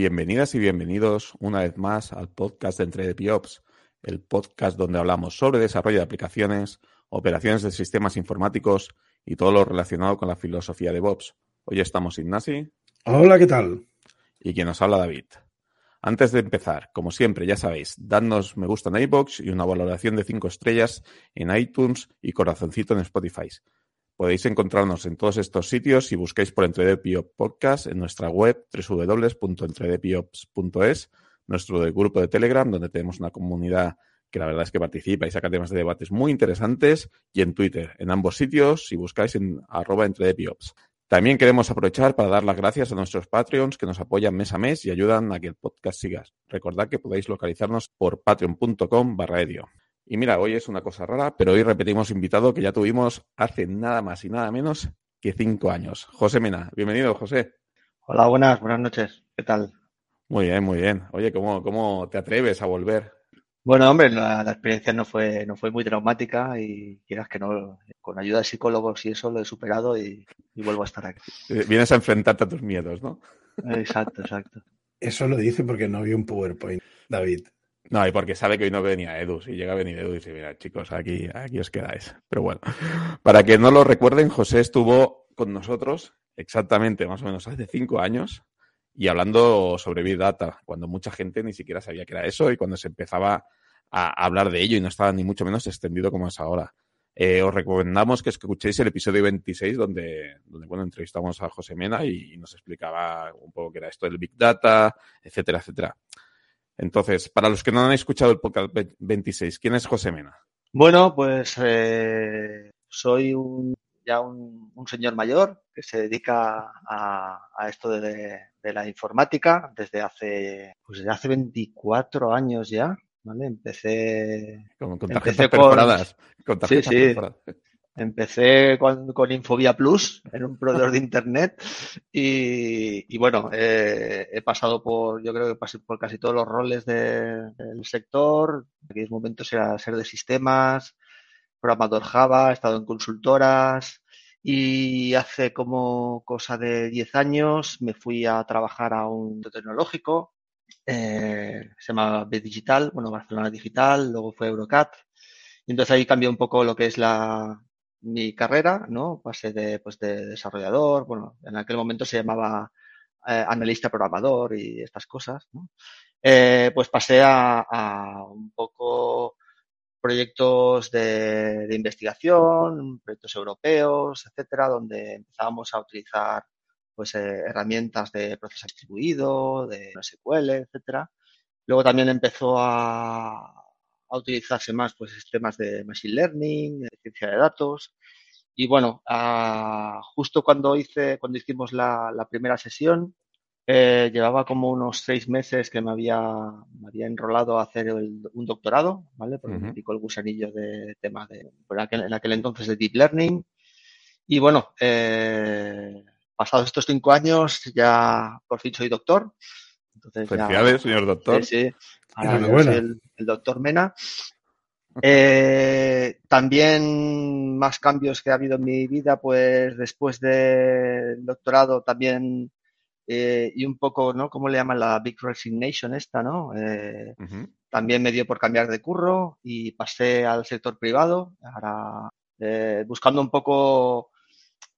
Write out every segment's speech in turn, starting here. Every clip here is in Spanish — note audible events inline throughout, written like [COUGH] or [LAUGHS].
Bienvenidas y bienvenidos una vez más al podcast de Entre Piops, el podcast donde hablamos sobre desarrollo de aplicaciones, operaciones de sistemas informáticos y todo lo relacionado con la filosofía de Bobs. Hoy estamos Ignasi. Hola, ¿qué tal? Y quien nos habla David. Antes de empezar, como siempre, ya sabéis, dadnos me gusta en iBox y una valoración de 5 estrellas en iTunes y corazoncito en Spotify. Podéis encontrarnos en todos estos sitios si buscáis por Entredepio Podcast en nuestra web www.entredepiops.es, nuestro grupo de Telegram, donde tenemos una comunidad que la verdad es que participa y saca temas de debates muy interesantes, y en Twitter, en ambos sitios, si buscáis en arroba entredepiops. También queremos aprovechar para dar las gracias a nuestros Patreons que nos apoyan mes a mes y ayudan a que el podcast siga. Recordad que podéis localizarnos por patreon.com barra edio. Y mira, hoy es una cosa rara, pero hoy repetimos invitado que ya tuvimos hace nada más y nada menos que cinco años. José Mena, bienvenido, José. Hola, buenas, buenas noches. ¿Qué tal? Muy bien, muy bien. Oye, ¿cómo, cómo te atreves a volver? Bueno, hombre, la, experiencia no fue, no fue muy traumática y quieras que no, con ayuda de psicólogos y eso lo he superado y, y vuelvo a estar aquí. Eh, vienes a enfrentarte a tus miedos, ¿no? Exacto, exacto. Eso lo dice porque no vi un PowerPoint, David. No, y porque sabe que hoy no venía Edu. Si llega a venir Edu y dice, mira, chicos, aquí, aquí os quedáis. Pero bueno, para que no lo recuerden, José estuvo con nosotros exactamente más o menos hace cinco años y hablando sobre Big Data, cuando mucha gente ni siquiera sabía que era eso y cuando se empezaba a hablar de ello y no estaba ni mucho menos extendido como es ahora. Eh, os recomendamos que escuchéis el episodio 26 donde, donde bueno, entrevistamos a José Mena y nos explicaba un poco qué era esto del Big Data, etcétera, etcétera. Entonces, para los que no han escuchado el podcast 26, ¿quién es José Mena? Bueno, pues eh, soy un, ya un, señor mayor que se dedica a, esto de, la informática desde hace, pues desde hace 24 años ya. ¿vale? Empecé. Con, con tarjetas perforadas. Con, tarjetas sí, sí. Perforadas. Empecé con, con, Infobia Plus, en un proveedor de internet, y, bueno, eh, he pasado por, yo creo que pasé por casi todos los roles del sector. En aquellos momentos era ser de sistemas, programador Java, he estado en consultoras, y hace como cosa de 10 años me fui a trabajar a un tecnológico, eh, se llama B Digital, bueno, Barcelona Digital, luego fue Eurocat. Y entonces ahí cambió un poco lo que es la, mi carrera, ¿no? Pasé de, pues, de desarrollador, bueno, en aquel momento se llamaba eh, analista programador y estas cosas, ¿no? Eh, pues pasé a, a, un poco proyectos de, de, investigación, proyectos europeos, etcétera, donde empezábamos a utilizar pues eh, herramientas de proceso distribuido, de SQL, etcétera. Luego también empezó a, a utilizarse más pues sistemas de machine learning, de ciencia de datos. Y bueno, justo cuando hice, cuando hicimos la, primera sesión, eh, llevaba como unos seis meses que me había, me había enrolado a hacer un doctorado, ¿vale? Porque me picó el gusanillo de tema de, en aquel, entonces de Deep Learning. Y bueno, eh, pasados estos cinco años, ya por fin soy doctor. Entonces Felicidades, señor doctor. Sí, sí. Ahora el, el, doctor Mena. Eh, también más cambios que ha habido en mi vida, pues después del doctorado también eh, y un poco, ¿no? ¿Cómo le llaman la Big Resignation esta, no? Eh, también me dio por cambiar de curro y pasé al sector privado, ahora eh, buscando un poco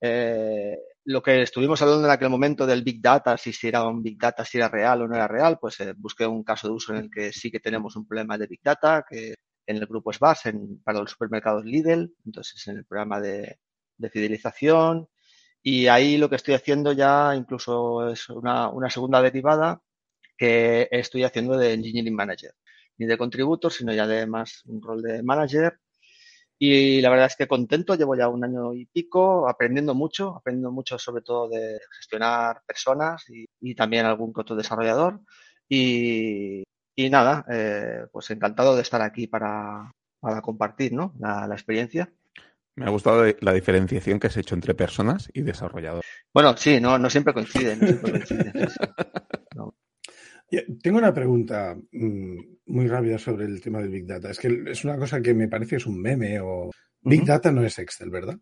eh, lo que estuvimos hablando en aquel momento del Big Data, si era un Big Data, si era real o no era real, pues eh, busqué un caso de uso en el que sí que tenemos un problema de Big Data, que en el grupo SBAS, en, para los supermercados Lidl, entonces en el programa de, de, fidelización. Y ahí lo que estoy haciendo ya incluso es una, una segunda derivada que estoy haciendo de Engineering Manager. Ni de contributor, sino ya de más un rol de manager y la verdad es que contento, llevo ya un año y pico aprendiendo mucho, aprendiendo mucho sobre todo de gestionar personas y, también algún otro desarrollador. Y, y nada, eh, pues encantado de estar aquí para, para compartir ¿no? la, la, experiencia. Me ha gustado la diferenciación que has hecho entre personas y desarrollador. Bueno, sí, no, no siempre coinciden. No siempre coinciden [LAUGHS] no. Tengo una pregunta mm, muy rápida sobre el tema del Big Data. Es que es una cosa que me parece que es un meme o... Big Data no es Excel, ¿verdad?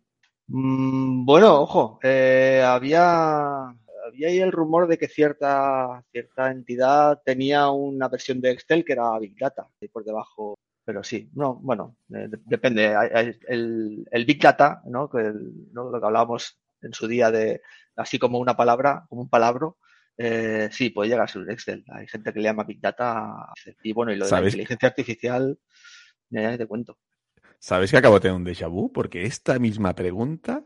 Mm, bueno, ojo, eh, había, había ahí el rumor de que cierta, cierta entidad tenía una versión de Excel que era Big Data, y por debajo pero sí, no, bueno, eh, depende. El, el, Big Data, ¿no? Que lo que hablábamos en su día de así como una palabra, como un palabro, eh, sí, puede llegar a ser Excel. Hay gente que le llama Big Data. Y bueno, y lo de la inteligencia artificial, ya te cuento. ¿Sabes que acabo de tener un déjà vu? Porque esta misma pregunta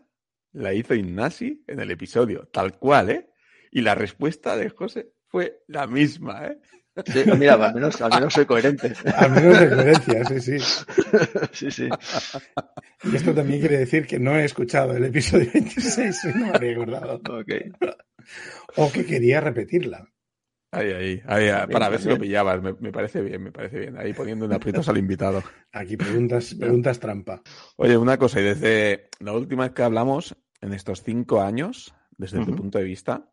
la hizo Ignasi en el episodio, tal cual, ¿eh? Y la respuesta de José fue la misma, ¿eh? Sí, mira, al menos, al menos soy coherente. [LAUGHS] Al menos de coherencia, sí, sí. [LAUGHS] Sí, sí. Y esto también quiere decir que no he escuchado el episodio 26 y no me había acordado. Okay. [LAUGHS] O que quería repetirla. Ahí, ahí, para ver si lo pillabas. Me, parece bien, me parece bien. Ahí poniendo en aprietos al invitado. Aquí preguntas, [LAUGHS] preguntas trampa. Oye, una cosa, y desde la última vez que hablamos, en estos cinco años, desde tu punto de vista,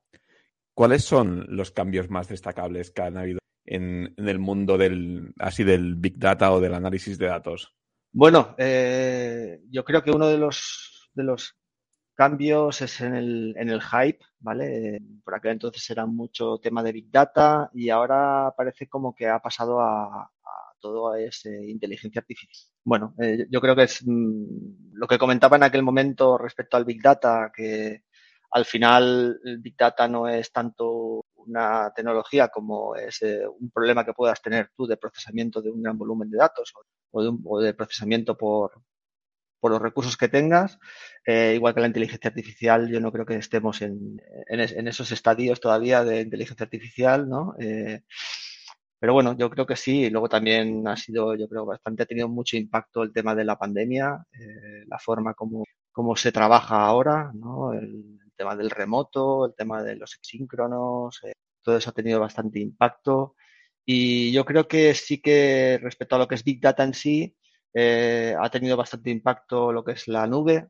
¿cuáles son los cambios más destacables que han habido en, el mundo del, así del Big Data o del análisis de datos? Bueno, eh, yo creo que uno de los, de los cambios es en el, en el hype, ¿vale? Por aquel entonces era mucho tema de Big Data y ahora parece como que ha pasado a, todo es inteligencia artificial. Bueno, eh, yo creo que es mm, lo que comentaba en aquel momento respecto al Big Data, que al final el Big Data no es tanto una tecnología como es eh, un problema que puedas tener tú de procesamiento de un gran volumen de datos de, o de, procesamiento por, por los recursos que tengas. Eh, igual que la inteligencia artificial, yo no creo que estemos en, en, esos estadios todavía de inteligencia artificial, ¿no? Eh, pero bueno, yo creo que sí. Luego también ha sido, yo creo, bastante, ha tenido mucho impacto el tema de la pandemia, eh, la forma como, como se trabaja ahora, ¿no? El, tema del remoto, el tema de los exíncronos, eh, todo eso ha tenido bastante impacto. Y yo creo que sí que respecto a lo que es Big Data en sí, eh, ha tenido bastante impacto lo que es la nube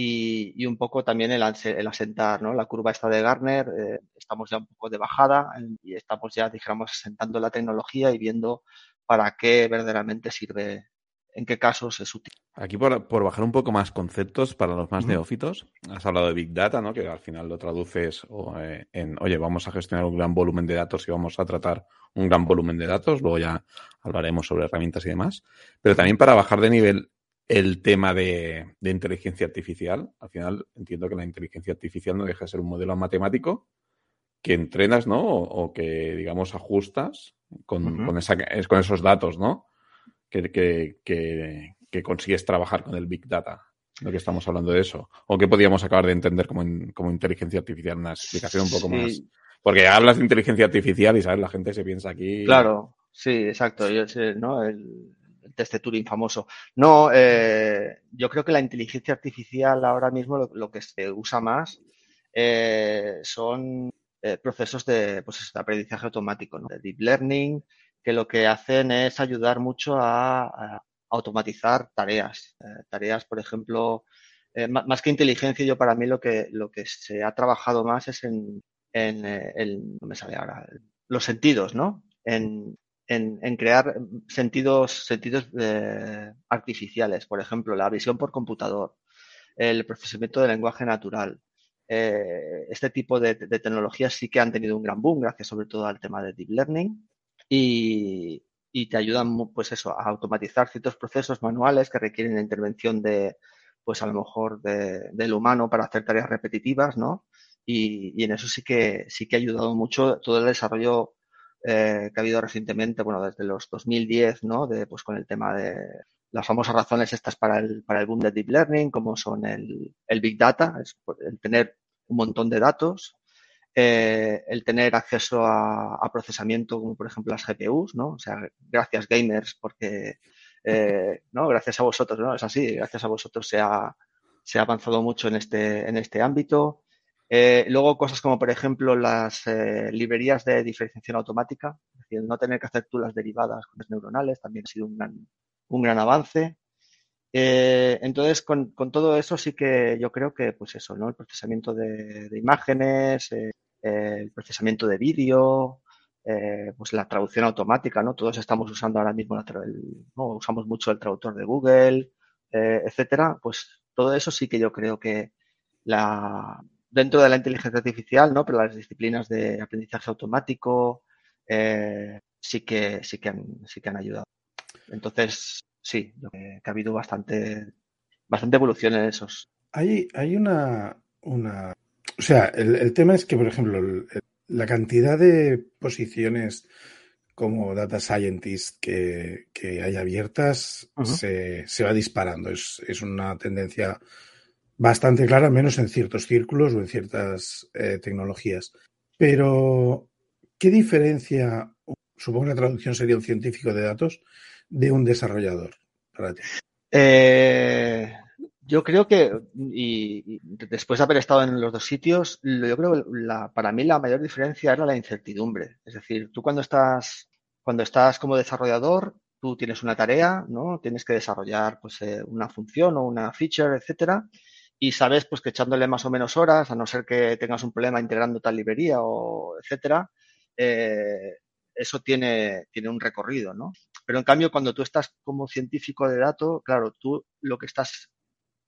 y, un poco también el, asentar, ¿no? La curva esta de Gartner, eh, estamos ya un poco de bajada y estamos ya, digamos, asentando la tecnología y viendo para qué verdaderamente sirve en qué casos es útil. Aquí por, bajar un poco más conceptos para los más neófitos, has hablado de Big Data, ¿no? que al final lo traduces eh, en, oye, vamos a gestionar un gran volumen de datos y vamos a tratar un gran volumen de datos, luego ya hablaremos sobre herramientas y demás, pero también para bajar de nivel el tema de, inteligencia artificial, al final entiendo que la inteligencia artificial no deja de ser un modelo matemático que entrenas, ¿no? O, que, digamos, ajustas con, con, esa, con esos datos, ¿no? que, que, consigues trabajar con el Big Data. Lo que estamos hablando de eso. ¿O qué podríamos acabar de entender como, como inteligencia artificial? Una explicación un poco más. Porque hablas de inteligencia artificial y, ¿sabes? La gente se piensa aquí. Claro, sí, exacto. Yo sé, ¿no? El, test de Turing famoso. No, eh, yo creo que la inteligencia artificial ahora mismo lo, que se usa más eh, son eh, procesos de, pues, de aprendizaje automático, ¿no? De deep learning, que lo que hacen es ayudar mucho a, automatizar tareas. Eh, tareas, por ejemplo, más que inteligencia, yo para mí lo que, lo que se ha trabajado más es en, en eh, el, no me sale ahora, los sentidos, ¿no? En, en, crear sentidos, sentidos artificiales, por ejemplo, la visión por computador, el procesamiento del lenguaje natural. este tipo de, de, tecnologías sí que han tenido un gran boom, gracias sobre todo al tema de deep learning y, te ayudan, pues eso, a automatizar ciertos procesos manuales que requieren la intervención de, pues a lo mejor del humano para hacer tareas repetitivas, ¿no? Y, en eso sí que, sí que ha ayudado mucho todo el desarrollo eh, que ha habido recientemente, bueno, desde los 2010, ¿no? De, pues con el tema de las famosas razones estas para el, para el boom de Deep Learning, como son el, el Big Data, el tener un montón de datos, eh, el tener acceso a, procesamiento como por ejemplo las GPUs, ¿no? O sea, gracias gamers porque, eh, ¿no? Gracias a vosotros, ¿no? Es así, gracias a vosotros se ha, se ha avanzado mucho en este, en este ámbito. Eh, luego cosas como por ejemplo las librerías de diferenciación automática, es decir, no tener que hacer tú las derivadas con las neuronales también ha sido un gran, un gran avance. entonces, con, con, todo eso sí que yo creo que, pues eso, ¿no? El procesamiento de, imágenes, el procesamiento de vídeo, eh, pues la traducción automática, ¿no? Todos estamos usando ahora mismo, ¿no? usamos mucho el traductor de Google, eh, etcétera. Pues todo eso sí que yo creo que la, dentro de la inteligencia artificial, ¿no? Pero las disciplinas de aprendizaje automático eh, sí que sí que han, sí que han ayudado. Entonces, sí, que ha habido bastante bastante evolución en esos. Hay, hay una, una o sea, el, tema es que, por ejemplo, la cantidad de posiciones como data scientist que, hay abiertas se, va disparando. Es, una tendencia bastante clara, menos en ciertos círculos o en ciertas eh, tecnologías. Pero, ¿qué diferencia, supongo que la traducción sería un científico de datos, de un desarrollador para ti? Eh, yo creo que, y, después de haber estado en los dos sitios, yo creo que la, para mí la mayor diferencia era la incertidumbre. Es decir, tú cuando estás, cuando estás como desarrollador, tú tienes una tarea, ¿no? Tienes que desarrollar pues, eh, una función o una feature, etcétera, y sabes pues que echándole más o menos horas, a no ser que tengas un problema integrando tal librería o etcétera, eh, eso tiene, tiene un recorrido, ¿no? Pero en cambio, cuando tú estás como científico de datos, claro, tú lo que estás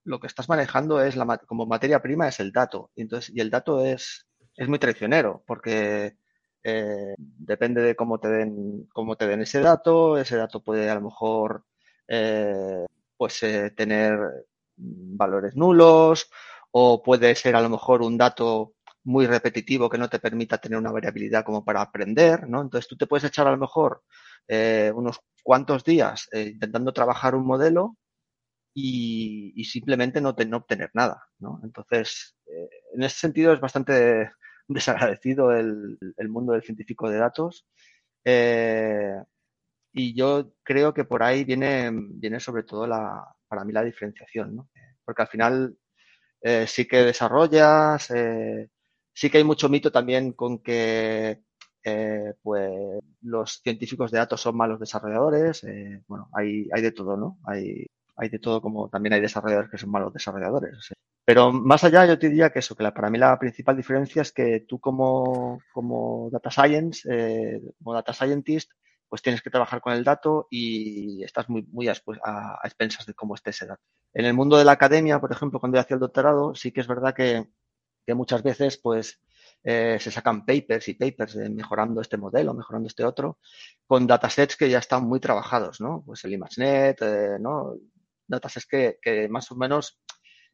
lo que estás manejando es la, como materia prima es el dato. Y, entonces, y el dato es, es muy traicionero porque eh, depende de cómo te, den, cómo te den ese dato. Ese dato puede a lo mejor eh, pues, eh, tener valores nulos o puede ser a lo mejor un dato muy repetitivo que no te permita tener una variabilidad como para aprender, ¿no? Entonces tú te puedes echar a lo mejor unos cuantos días intentando trabajar un modelo y, simplemente no, no, obtener nada. ¿no? Entonces, eh, en ese sentido es bastante [LAUGHS] desagradecido el, el mundo del científico de datos. Eh, y yo creo que por ahí viene, viene sobre todo la, para mí la diferenciación, ¿no? porque al final eh, sí que desarrollas, sí que hay mucho mito también con que pues los científicos de datos son malos desarrolladores. bueno, hay, de todo, ¿no? Hay, hay de todo, como también hay desarrolladores que son malos desarrolladores. Pero más allá, yo te diría que eso, que para mí la principal diferencia es que tú como, como data science, eh, como data scientist, pues tienes que trabajar con el dato y estás muy, muy a, expensas de cómo esté ese dato. En el mundo de la academia, por ejemplo, cuando yo hacía el doctorado, sí que es verdad que, que muchas veces, pues, eh, se sacan papers y papers mejorando este modelo, mejorando este otro, con datasets que ya están muy trabajados, ¿no? Pues el ImageNet, eh, ¿no? datasets que, que más o menos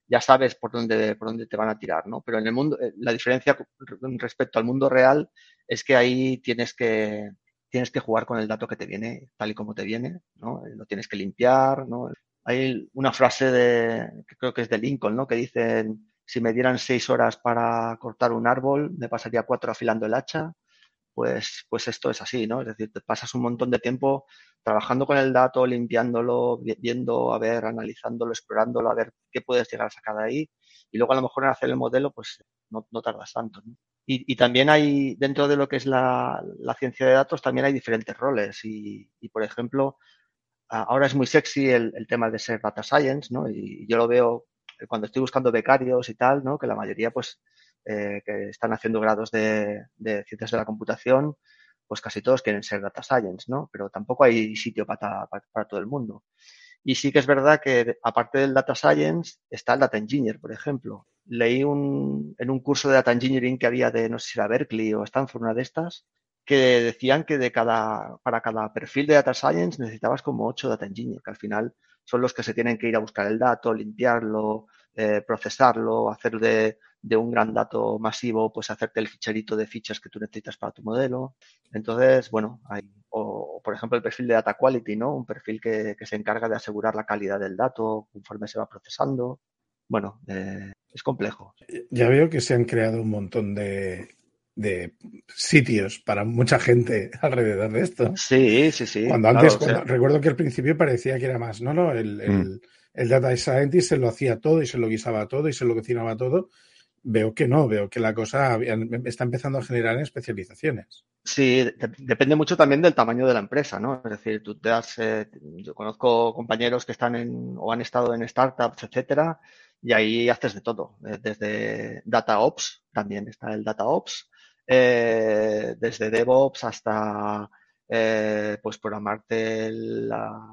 ya sabes por dónde, por dónde te van a tirar, ¿no? Pero en el mundo, eh, la diferencia respecto al mundo real es que ahí tienes que, tienes que jugar con el dato que te viene tal y como te viene, ¿no? Lo tienes que limpiar, ¿no? Hay una frase de, que creo que es de Lincoln, ¿no? Que dicen, si me dieran seis horas para cortar un árbol, me pasaría cuatro afilando el hacha pues, pues esto es así, ¿no? Es decir, te pasas un montón de tiempo trabajando con el dato, limpiándolo, viendo, a ver, analizándolo, explorándolo, a ver qué puedes llegar a sacar de ahí. Y luego a lo mejor en hacer el modelo, pues no, no tardas tanto. ¿no? Y, y, también hay, dentro de lo que es la, ciencia de datos, también hay diferentes roles. Y, y, por ejemplo, ahora es muy sexy el, tema de ser data science, ¿no? Y yo lo veo cuando estoy buscando becarios y tal, ¿no? Que la mayoría, pues, eh, que están haciendo grados de, ciencias de la computación, pues casi todos quieren ser data science, ¿no? Pero tampoco hay sitio para, para, todo el mundo. Y sí que es verdad que aparte del data science está el data engineer, por ejemplo. Leí un, en un curso de data engineering que había de, no sé si era Berkeley o Stanford, una de estas, que decían que de cada, para cada perfil de data science necesitabas como ocho data engineers, que al final son los que se tienen que ir a buscar el dato, limpiarlo, eh, procesarlo, hacer de, de un gran dato masivo, pues hacerte el ficherito de fichas que tú necesitas para tu modelo. Entonces, bueno, hay, o por ejemplo el perfil de data quality, ¿no? Un perfil que, que se encarga de asegurar la calidad del dato conforme se va procesando. Bueno, eh, es complejo. Ya veo que se han creado un montón de, de sitios para mucha gente [LAUGHS] alrededor de esto. Sí, sí, sí. Cuando antes, recuerdo que al principio parecía que era más, no, no, el, el, mm. el, data scientist se lo hacía todo y se lo guisaba todo y se lo cocinaba todo veo que no, veo que la cosa está empezando a generar especializaciones. Sí, depende mucho también del tamaño de la empresa, ¿no? Es decir, tú te das, eh, yo conozco compañeros que están en o han estado en startups, etcétera, y ahí haces de todo, desde Data Ops, también está el Data Ops, eh, desde DevOps hasta eh, pues programarte la,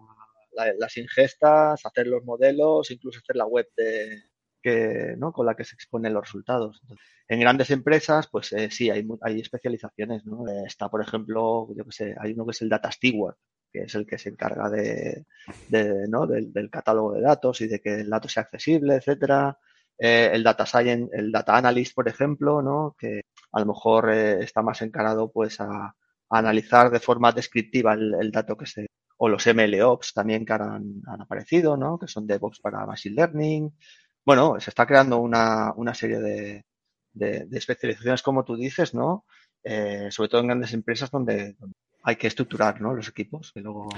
las ingestas, hacer los modelos, incluso hacer la web de, que, ¿no? con la que se exponen los resultados. en grandes empresas, pues eh, sí, hay, hay especializaciones. ¿no? Eh, está, por ejemplo, yo que sé, hay uno que es el Data Steward, que es el que se encarga de, de ¿no? del, del, catálogo de datos y de que el dato sea accesible, etcétera. Eh, el Data Science, el Data Analyst, por ejemplo, ¿no? que a lo mejor eh, está más encarado pues a, a, analizar de forma descriptiva el, el dato que se o los MLOps también que han, han, aparecido, ¿no? Que son DevOps para Machine Learning. Bueno, se está creando una, una serie de, de, de, especializaciones, como tú dices, ¿no? Eh, sobre todo en grandes empresas donde, donde, hay que estructurar, ¿no? Los equipos. Y luego...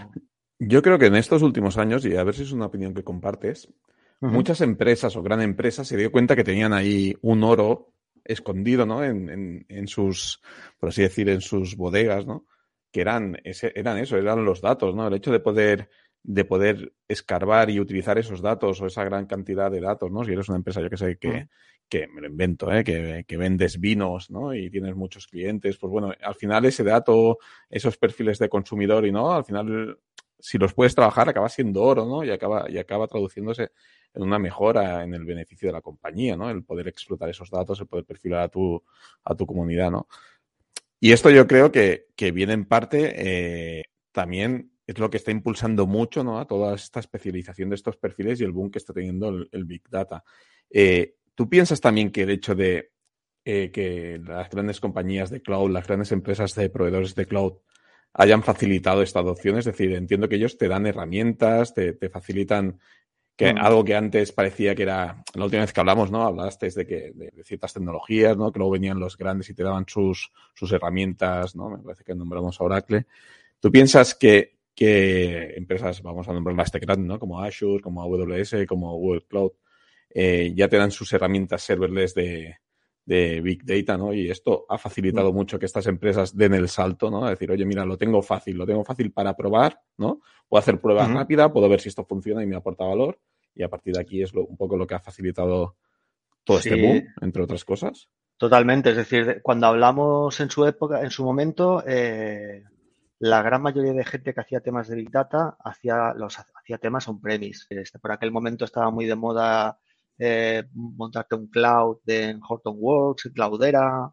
Yo creo que en estos últimos años, y a ver si es una opinión que compartes, uh -huh. muchas empresas o gran empresas se dio cuenta que tenían ahí un oro escondido, ¿no? En, en, en sus, por así decir, en sus bodegas, ¿no? que eran, ese, eran eso, eran los datos, ¿no? El hecho de poder, de poder escarbar y utilizar esos datos o esa gran cantidad de datos, ¿no? Si eres una empresa, yo que sé, que, mm. que me lo invento, ¿eh? Que, que, vendes vinos, ¿no? Y tienes muchos clientes, pues bueno, al final ese dato, esos perfiles de consumidor y no, al final, si los puedes trabajar, acaba siendo oro, ¿no? Y acaba, y acaba traduciéndose en una mejora en el beneficio de la compañía, ¿no? El poder explotar esos datos, el poder perfilar a tu, a tu comunidad, ¿no? Y esto yo creo que, que viene en parte eh, también es lo que está impulsando mucho ¿no? a toda esta especialización de estos perfiles y el boom que está teniendo el, el Big Data. Eh, ¿Tú piensas también que el hecho de eh, que las grandes compañías de cloud, las grandes empresas de proveedores de cloud hayan facilitado esta adopción? Es decir, entiendo que ellos te dan herramientas, te, te facilitan que mm. algo que antes parecía que era, la última vez que hablamos, ¿no? Hablaste de que de, de, ciertas tecnologías, ¿no? Que luego venían los grandes y te daban sus, sus herramientas, ¿no? Me parece que nombramos a Oracle. ¿Tú piensas que, que empresas, vamos a nombrar las grandes, ¿no? Como Azure, como AWS, como Google Cloud, eh, ya te dan sus herramientas serverless de, de Big Data, ¿no? Y esto ha facilitado mm. mucho que estas empresas den el salto, ¿no? A decir, oye, mira, lo tengo fácil, lo tengo fácil para probar, ¿no? Puedo hacer pruebas uh -huh. rápidas, puedo ver si esto funciona y me aporta valor. Y a partir de aquí es lo, un poco lo que ha facilitado todo sí. este boom, entre otras cosas. Totalmente, es decir, cuando hablamos en su época, en su momento, eh, la gran mayoría de gente que hacía temas de Big Data hacía, los, hacía temas on-premise. Por aquel momento estaba muy de moda eh, montarte un cloud en Hortonworks, Cloudera,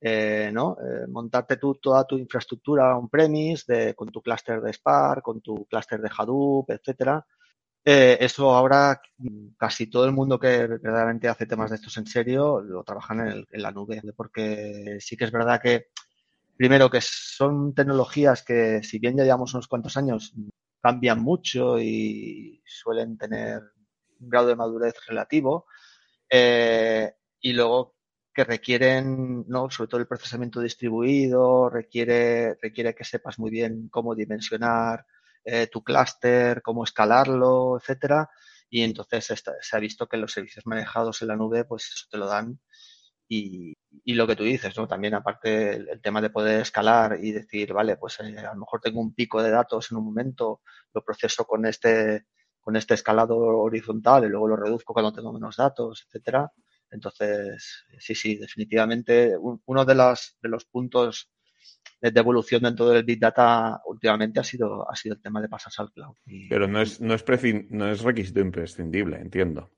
eh, ¿no? Eh, montarte tú toda tu infraestructura on-premise con tu clúster de Spark, con tu clúster de Hadoop, etcétera. Eh, eso ahora casi todo el mundo que verdaderamente hace temas de estos en serio lo trabajan en, la nube, porque sí que es verdad que, primero, que son tecnologías que, si bien ya llevamos unos cuantos años, cambian mucho y suelen tener un grado de madurez relativo, eh, y luego que requieren, ¿no? sobre todo el procesamiento distribuido, requiere, requiere que sepas muy bien cómo dimensionar eh, tu clúster, cómo escalarlo, etcétera. Y entonces se ha visto que los servicios manejados en la nube, pues eso te lo dan. Y, y lo que tú dices, ¿no? También aparte el, tema de poder escalar y decir, vale, pues eh, a lo mejor tengo un pico de datos en un momento, lo proceso con este, con este escalado horizontal y luego lo reduzco cuando tengo menos datos, etcétera. Entonces, sí, sí, definitivamente uno de, las, de los puntos de evolución dentro del Big Data últimamente ha sido, ha sido el tema de pasarse al cloud. Pero no es, no, es no es requisito imprescindible, entiendo.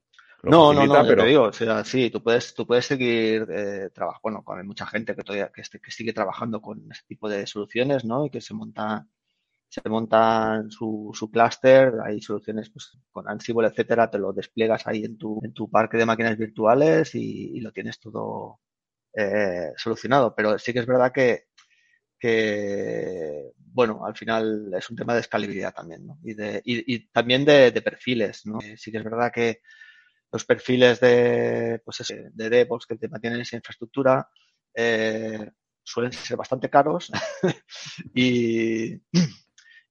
No, no, no, pero... te digo, o sea, sí, tú puedes, tú puedes seguir eh, trabajando, bueno, con, hay mucha gente que todavía que, este, que sigue trabajando con este tipo de soluciones, ¿no? Y que se monta, se montan su, su clúster, hay soluciones pues, con Ansible, etcétera, te lo despliegas ahí en tu, en tu parque de máquinas virtuales y, y lo tienes todo eh, solucionado. Pero sí que es verdad que que, bueno, al final es un tema de escalabilidad también, ¿no? Y, de, y, y también de, de, perfiles, ¿no? Sí que es verdad que los perfiles de, pues de DevOps que te mantienen esa infraestructura eh, suelen ser bastante caros [LAUGHS] y,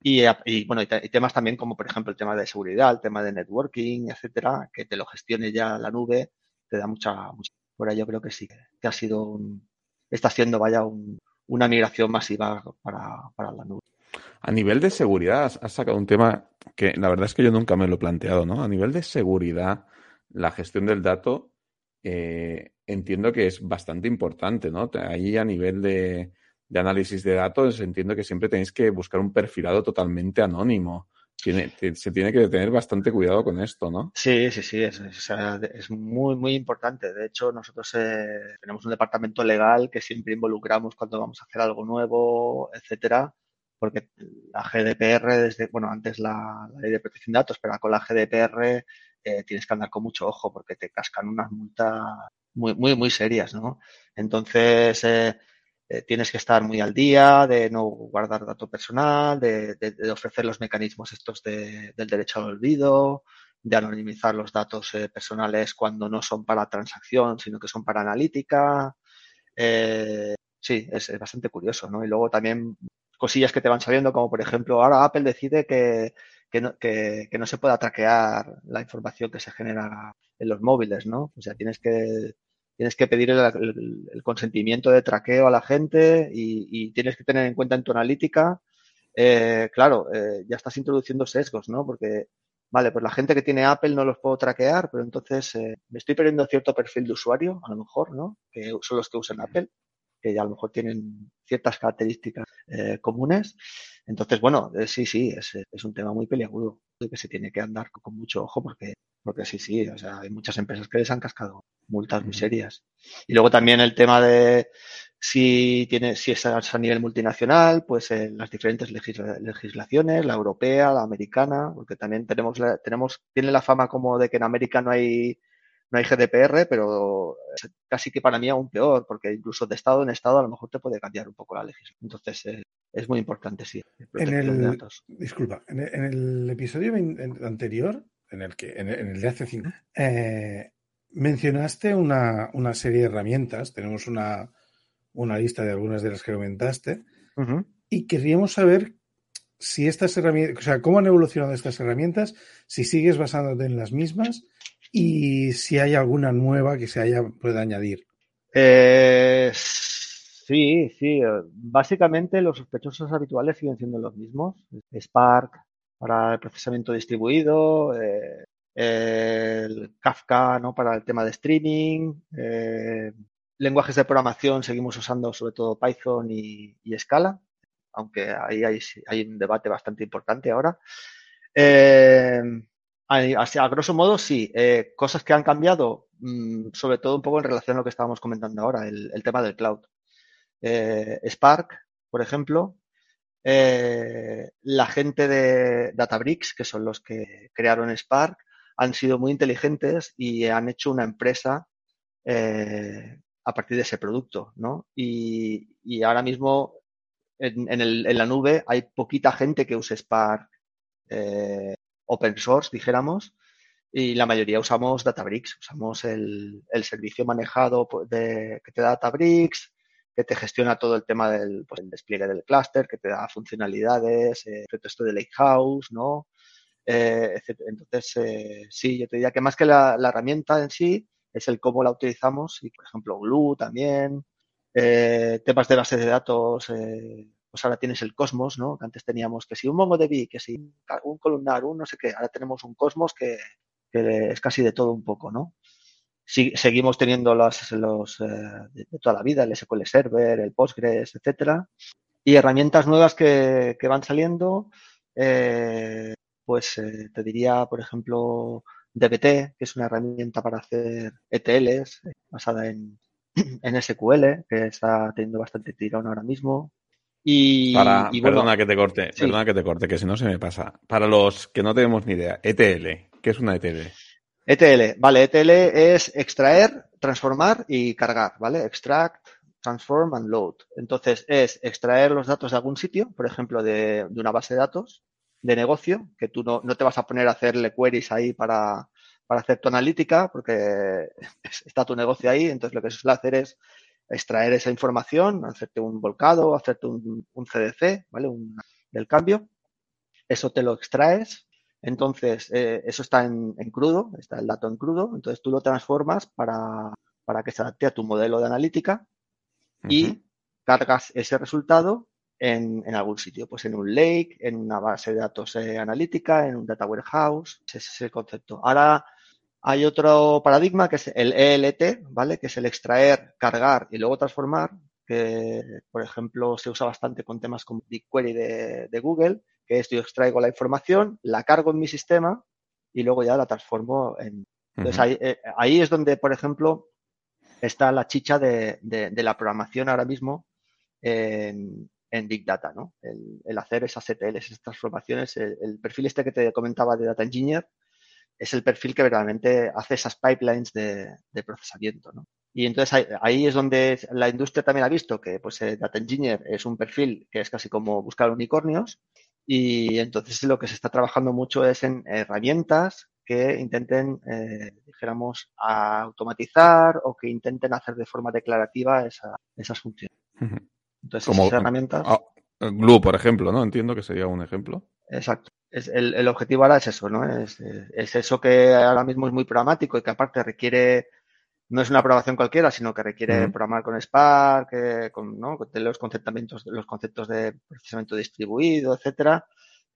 y, bueno, y, temas también como, por ejemplo, el tema de seguridad, el tema de networking, etcétera, que te lo gestione ya la nube, te da mucha, mucha. Por yo creo que sí, que ha sido un, está siendo, vaya, un, una migración masiva para, para, la nube. A nivel de seguridad, has sacado un tema que la verdad es que yo nunca me lo he planteado, ¿no? A nivel de seguridad, la gestión del dato, eh, entiendo que es bastante importante, ¿no? Ahí a nivel de, análisis de datos, entiendo que siempre tenéis que buscar un perfilado totalmente anónimo. se tiene que tener bastante cuidado con esto, ¿no? Sí, sí, sí, es, es, muy, muy importante. De hecho, nosotros eh, tenemos un departamento legal que siempre involucramos cuando vamos a hacer algo nuevo, etcétera, porque la GDPR, desde, bueno, antes la, ley de protección de datos, pero con la GDPR eh, tienes que andar con mucho ojo porque te cascan unas multas muy, muy, muy serias, ¿no? Entonces, eh, eh, tienes que estar muy al día de no guardar dato personal, de, ofrecer los mecanismos estos del derecho al olvido, de anonimizar los datos personales cuando no son para transacción, sino que son para analítica. Sí, es, bastante curioso, ¿no? Y luego también cosillas que te van saliendo, como por ejemplo, ahora Apple decide que, no, que, que no se pueda traquear la información que se genera en los móviles, ¿no? O sea, tienes que tienes que pedir el, consentimiento de traqueo a la gente y, tienes que tener en cuenta en tu analítica, eh, claro, eh, ya estás introduciendo sesgos, ¿no? Porque, vale, pues la gente que tiene Apple no los puedo traquear, pero entonces eh, me estoy perdiendo cierto perfil de usuario, a lo mejor, ¿no? Que son los que usan Apple, que ya a lo mejor tienen ciertas características comunes. Entonces, bueno, sí, sí, es, es un tema muy peliagudo que se tiene que andar con mucho ojo porque porque sí, sí, o sea, hay muchas empresas que les han cascado multas muy serias. Y luego también el tema de si tiene, si es a nivel multinacional, pues en las diferentes legislaciones, la europea, la americana, porque también tenemos, tenemos, tiene la fama como de que en América no hay, no hay GDPR, pero casi que para mí aún peor, porque incluso de estado en estado a lo mejor te puede cambiar un poco la legislación. Entonces, eh, es muy importante, sí. En el, disculpa, en el episodio anterior en el, que, en el, de hace cinco, eh, mencionaste una, una, serie de herramientas, tenemos una, una, lista de algunas de las que comentaste, y querríamos saber si estas herramientas, o sea, cómo han evolucionado estas herramientas, si sigues basándote en las mismas y si hay alguna nueva que se haya pueda añadir. Eh, sí, sí. Básicamente los sospechosos habituales siguen siendo los mismos. Spark, para el procesamiento distribuido, eh, el Kafka ¿no? para el tema de streaming, eh, lenguajes de programación seguimos usando sobre todo Python y, Scala, aunque ahí hay, hay, un debate bastante importante ahora. Eh, a, grosso modo, sí. cosas que han cambiado, mm, sobre todo un poco en relación a lo que estábamos comentando ahora, el tema del cloud. Spark, por ejemplo, eh, la gente de Databricks, que son los que crearon Spark, han sido muy inteligentes y han hecho una empresa eh, a partir de ese producto, ¿no? Y, ahora mismo en, la nube hay poquita gente que use Spark eh, open source, dijéramos, y la mayoría usamos Databricks, usamos el, servicio manejado de, que te da Databricks, que te gestiona todo el tema del pues, el despliegue del clúster, que te da funcionalidades, eh, esto de Lakehouse, ¿no? Eh, Entonces, eh, sí, yo te diría que más que la, herramienta en sí, es el cómo la utilizamos y, por ejemplo, Glue también, eh, temas de bases de datos, pues ahora tienes el Cosmos, ¿no? Que antes teníamos que si un MongoDB, que si un columnar, un no sé qué, ahora tenemos un Cosmos que, que es casi de todo un poco, ¿no? Seguimos teniendo los, los eh, de toda la vida, el SQL Server, el Postgres, etcétera. Y herramientas nuevas que, que van saliendo, eh, pues eh, te diría, por ejemplo, DBT, que es una herramienta para hacer ETLs basada en, [CLEARS THROAT] en SQL, que está teniendo bastante tirón ahora mismo. Y, para, perdona que te corte, perdona que te corte, que si no se me pasa. Para los que no tenemos ni idea, ETL, ¿qué es una ETL? ETL, vale, ETL es extraer, transformar y cargar, ¿vale? Extract, transform and load. Entonces es extraer los datos de algún sitio, por ejemplo, de, una base de datos de negocio, que tú no, no, te vas a poner a hacerle queries ahí para, para hacer tu analítica, porque [LAUGHS] está tu negocio ahí, entonces lo que se suele hacer es extraer esa información, hacerte un volcado, hacerte un, un CDC, ¿vale? Un, del cambio. Eso te lo extraes, entonces, eh, eso está en, crudo, está el dato en crudo, entonces tú lo transformas para, para que se adapte a tu modelo de analítica y cargas ese resultado en, en, algún sitio, pues en un lake, en una base de datos eh, analítica, en un data warehouse, ese es el concepto. Ahora hay otro paradigma que es el ELT, ¿vale? Que es el extraer, cargar y luego transformar, que por ejemplo se usa bastante con temas como BigQuery de, de Google, que es yo extraigo la información, la cargo en mi sistema y luego ya la transformo en... Entonces ahí, eh, ahí, es donde, por ejemplo, está la chicha de, de, la programación ahora mismo en, en Big Data, ¿no? El, hacer esas ETLs, esas transformaciones. El, perfil este que te comentaba de Data Engineer es el perfil que verdaderamente hace esas pipelines de, de procesamiento, ¿no? Y entonces ahí, es donde la industria también ha visto que pues, Data Engineer es un perfil que es casi como buscar unicornios y entonces lo que se está trabajando mucho es en herramientas que intenten, eh, dijéramos, automatizar o que intenten hacer de forma declarativa esa, esas funciones. Entonces, como, esas herramientas... Ah, Glue, por ejemplo, ¿no? Entiendo que sería un ejemplo. Exacto. Es, el, el, objetivo ahora es eso, ¿no? Es, es, eso que ahora mismo es muy programático y que aparte requiere no es una programación cualquiera, sino que requiere programar con Spark, eh, con, ¿no? con los, conceptamientos, los conceptos de procesamiento distribuido, etcétera,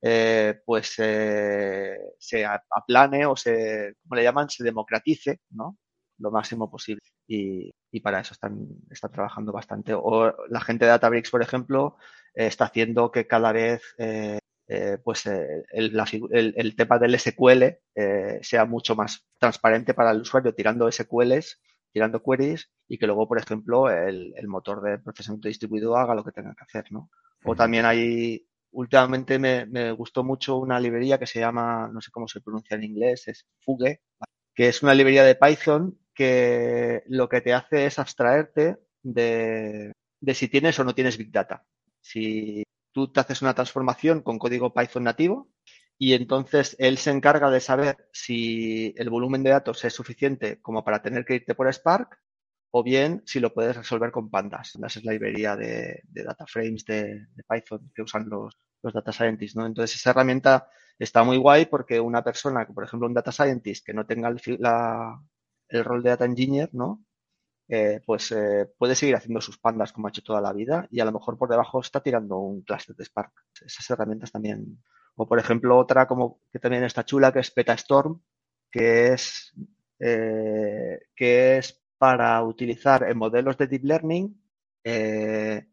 eh, pues eh, se aplane o se, como le llaman, se democratice, ¿no? Lo máximo posible. Y, y para eso están, están trabajando bastante. O la gente de Databricks, por ejemplo, está haciendo que cada vez eh, pues el, el, el, tema del SQL eh, sea mucho más transparente para el usuario tirando SQLs tirando queries y que luego, por ejemplo, el, motor de procesamiento distribuido haga lo que tenga que hacer, ¿no? O también hay, últimamente me, gustó mucho una librería que se llama, no sé cómo se pronuncia en inglés, es Fugue, que es una librería de Python que lo que te hace es abstraerte de, de si tienes o no tienes Big Data. Si tú te haces una transformación con código Python nativo, y entonces él se encarga de saber si el volumen de datos es suficiente como para tener que irte por Spark o bien si lo puedes resolver con Pandas. Esa es la librería de, data frames de, Python que usan los, los data scientists, ¿no? Entonces esa herramienta está muy guay porque una persona, por ejemplo un data scientist que no tenga el, el rol de data engineer, ¿no? Eh, pues eh, puede seguir haciendo sus pandas como ha hecho toda la vida y a lo mejor por debajo está tirando un cluster de Spark. Esas herramientas también o por ejemplo otra como que también está chula que es Petastorm, que es, eh, que es para utilizar en modelos de deep learning eh,